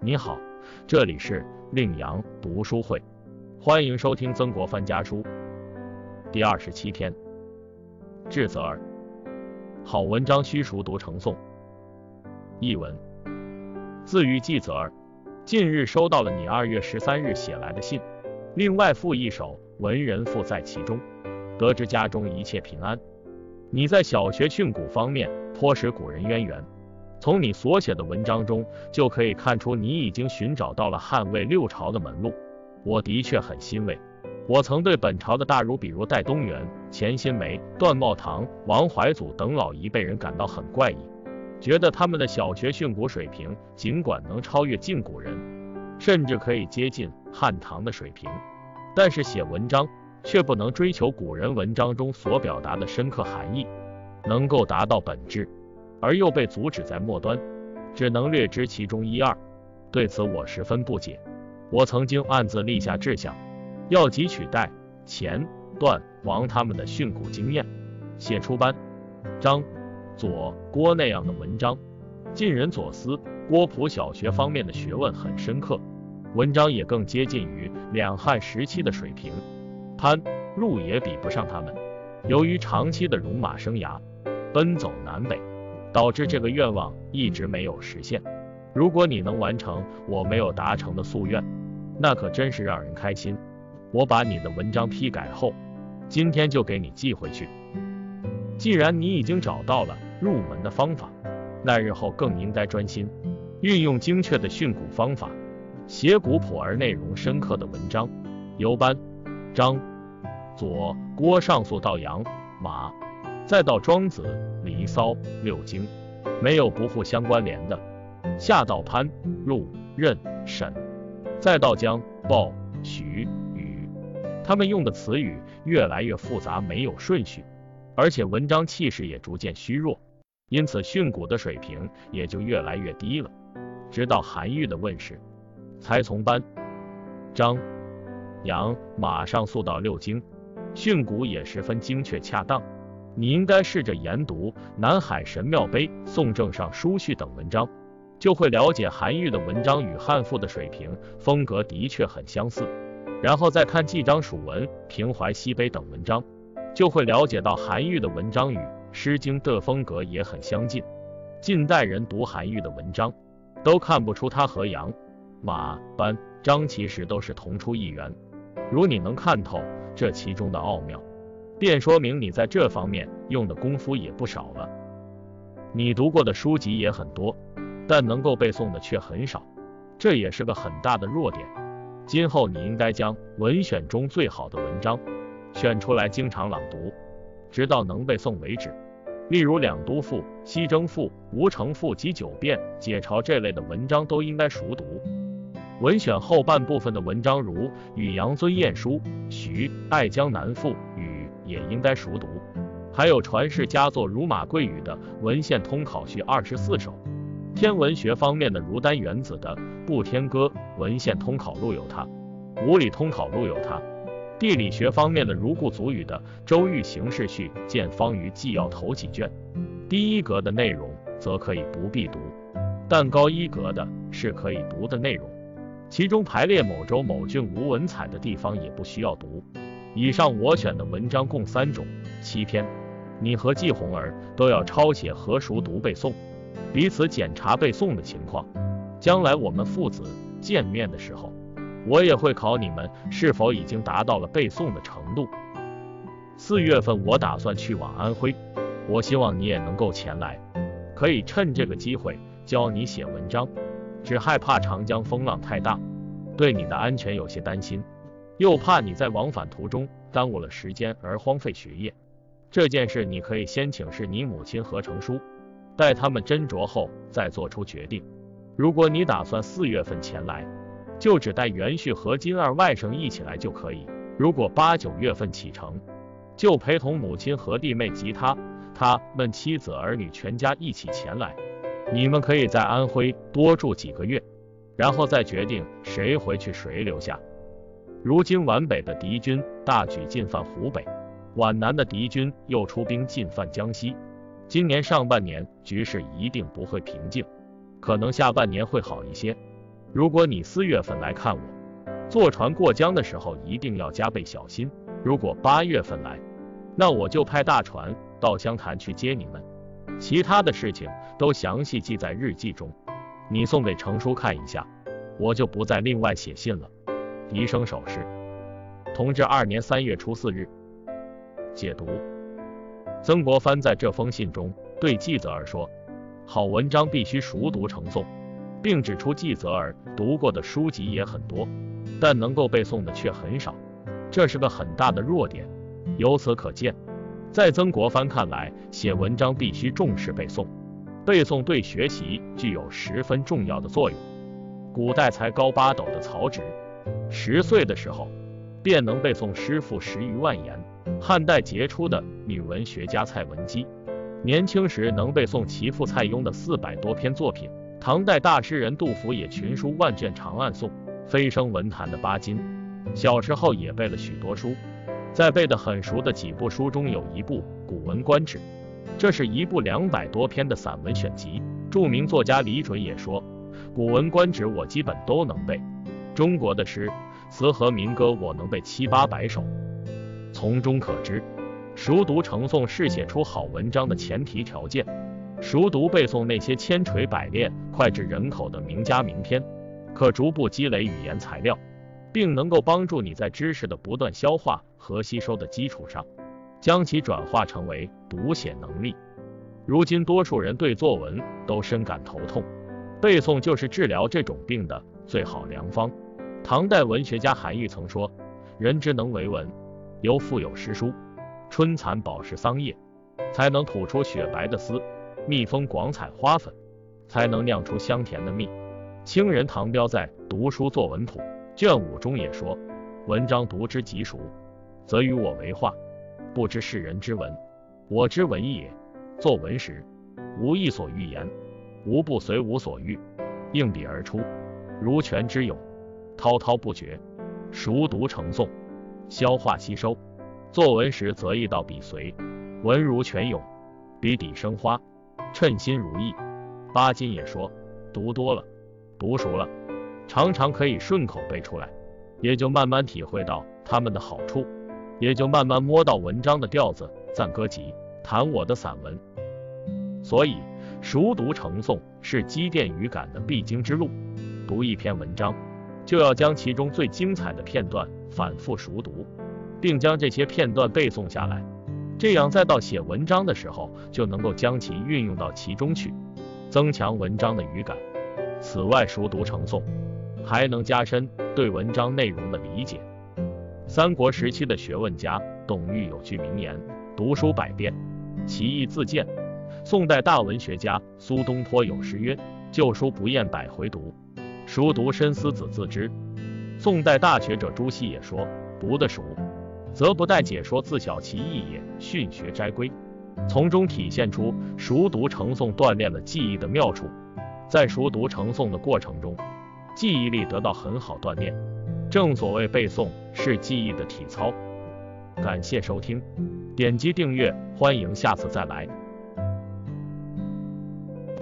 你好，这里是令阳读书会，欢迎收听曾国藩家书第二十七天。智则儿，好文章须熟读成诵。译文：自于季泽儿，近日收到了你二月十三日写来的信，另外附一首文人赋在其中，得知家中一切平安。你在小学训诂方面颇识古人渊源。从你所写的文章中，就可以看出你已经寻找到了汉魏六朝的门路。我的确很欣慰。我曾对本朝的大儒，比如戴东原、钱新梅、段茂堂、王怀祖等老一辈人感到很怪异，觉得他们的小学训诂水平尽管能超越晋古人，甚至可以接近汉唐的水平，但是写文章却不能追求古人文章中所表达的深刻含义，能够达到本质。而又被阻止在末端，只能略知其中一二。对此我十分不解。我曾经暗自立下志向，要汲取代、钱、段、王他们的训诂经验，写出班、张、左、郭那样的文章，尽人所思。郭璞小学方面的学问很深刻，文章也更接近于两汉时期的水平。潘、陆也比不上他们。由于长期的戎马生涯，奔走南北。导致这个愿望一直没有实现。如果你能完成我没有达成的夙愿，那可真是让人开心。我把你的文章批改后，今天就给你寄回去。既然你已经找到了入门的方法，那日后更应该专心运用精确的训诂方法，写古朴而内容深刻的文章。由班、张、左、郭上溯到杨、马。再到庄子、离骚、六经，没有不互相关联的。下到潘、陆、任、沈，再到姜、鲍、徐、禹，他们用的词语越来越复杂，没有顺序，而且文章气势也逐渐虚弱，因此训诂的水平也就越来越低了。直到韩愈的问世，才从班、张、杨、马上溯到六经，训诂也十分精确恰当。你应该试着研读《南海神庙碑》《宋正上书序》等文章，就会了解韩愈的文章与汉赋的水平风格的确很相似。然后再看《纪章蜀文》《平淮西碑》等文章，就会了解到韩愈的文章与《诗经》的风格也很相近。近代人读韩愈的文章，都看不出他和杨、马、班、张其实都是同出一源。如你能看透这其中的奥妙。便说明你在这方面用的功夫也不少了。你读过的书籍也很多，但能够背诵的却很少，这也是个很大的弱点。今后你应该将文选中最好的文章选出来，经常朗读，直到能背诵为止。例如《两都赋》《西征赋》《吴承赋》及《九变》《解嘲》这类的文章都应该熟读。文选后半部分的文章，如《与杨尊晏书》《徐爱江南赋》。也应该熟读，还有传世佳作如马贵语的《文献通考序二十四首》，天文学方面的如丹元子的《步天歌文献通考录》有它，《物理通考录》有它，地理学方面的如顾祖禹的《周易形势序见方于纪要头几卷，低一格的内容则可以不必读，但高一格的是可以读的内容，其中排列某州某郡无文采的地方也不需要读。以上我选的文章共三种，七篇。你和季红儿都要抄写和熟读背诵，彼此检查背诵的情况。将来我们父子见面的时候，我也会考你们是否已经达到了背诵的程度。四月份我打算去往安徽，我希望你也能够前来，可以趁这个机会教你写文章。只害怕长江风浪太大，对你的安全有些担心。又怕你在往返途中耽误了时间而荒废学业，这件事你可以先请示你母亲和成叔，待他们斟酌后再做出决定。如果你打算四月份前来，就只带元旭和金二外甥一起来就可以；如果八九月份启程，就陪同母亲和弟妹及他他们妻子儿女全家一起前来。你们可以在安徽多住几个月，然后再决定谁回去谁留下。如今皖北的敌军大举进犯湖北，皖南的敌军又出兵进犯江西。今年上半年局势一定不会平静，可能下半年会好一些。如果你四月份来看我，坐船过江的时候一定要加倍小心。如果八月份来，那我就派大船到湘潭去接你们。其他的事情都详细记在日记中，你送给程叔看一下，我就不再另外写信了。笛声手势。同治二年三月初四日。解读：曾国藩在这封信中对纪泽儿说：“好文章必须熟读成诵。”并指出纪泽儿读过的书籍也很多，但能够背诵的却很少，这是个很大的弱点。由此可见，在曾国藩看来，写文章必须重视背诵，背诵对学习具有十分重要的作用。古代才高八斗的曹植，十岁的时候便能背诵诗赋十余万言；汉代杰出的女文学家蔡文姬，年轻时能背诵其父蔡邕的四百多篇作品。唐代大诗人杜甫也群书万卷长暗诵，飞升文坛的巴金，小时候也背了许多书，在背得很熟的几部书中有一部《古文观止》，这是一部两百多篇的散文选集。著名作家李准也说，《古文观止》我基本都能背，中国的诗词和民歌我能背七八百首。从中可知，熟读成诵是写出好文章的前提条件。熟读背诵那些千锤百炼、脍炙人口的名家名篇，可逐步积累语言材料，并能够帮助你在知识的不断消化和吸收的基础上，将其转化成为读写能力。如今多数人对作文都深感头痛，背诵就是治疗这种病的最好良方。唐代文学家韩愈曾说：“人之能为文，犹腹有诗书。春蚕饱食桑叶，才能吐出雪白的丝。”蜜蜂广采花粉，才能酿出香甜的蜜。清人唐彪在《读书作文谱》卷五中也说：“文章读之极熟，则与我为画；不知是人之文，我之文也。作文时，无一所欲言，无不随无所欲，应笔而出，如泉之涌，滔滔不绝。熟读成诵，消化吸收。作文时则意到笔随，文如泉涌，笔底生花。”称心如意，巴金也说，读多了，读熟了，常常可以顺口背出来，也就慢慢体会到他们的好处，也就慢慢摸到文章的调子，赞歌集，谈我的散文。所以，熟读成诵是积淀语感的必经之路。读一篇文章，就要将其中最精彩的片段反复熟读，并将这些片段背诵下来。这样，再到写文章的时候，就能够将其运用到其中去，增强文章的语感。此外，熟读成诵还能加深对文章内容的理解。三国时期的学问家董玉有句名言：“读书百遍，其义自见。”宋代大文学家苏东坡有诗曰：“旧书不厌百回读，熟读深思子自知。”宋代大学者朱熹也说：“读得熟。”则不待解说，自晓其意也。训学斋规，从中体现出熟读成诵锻炼了记忆的妙处。在熟读成诵的过程中，记忆力得到很好锻炼。正所谓背诵是记忆的体操。感谢收听，点击订阅，欢迎下次再来。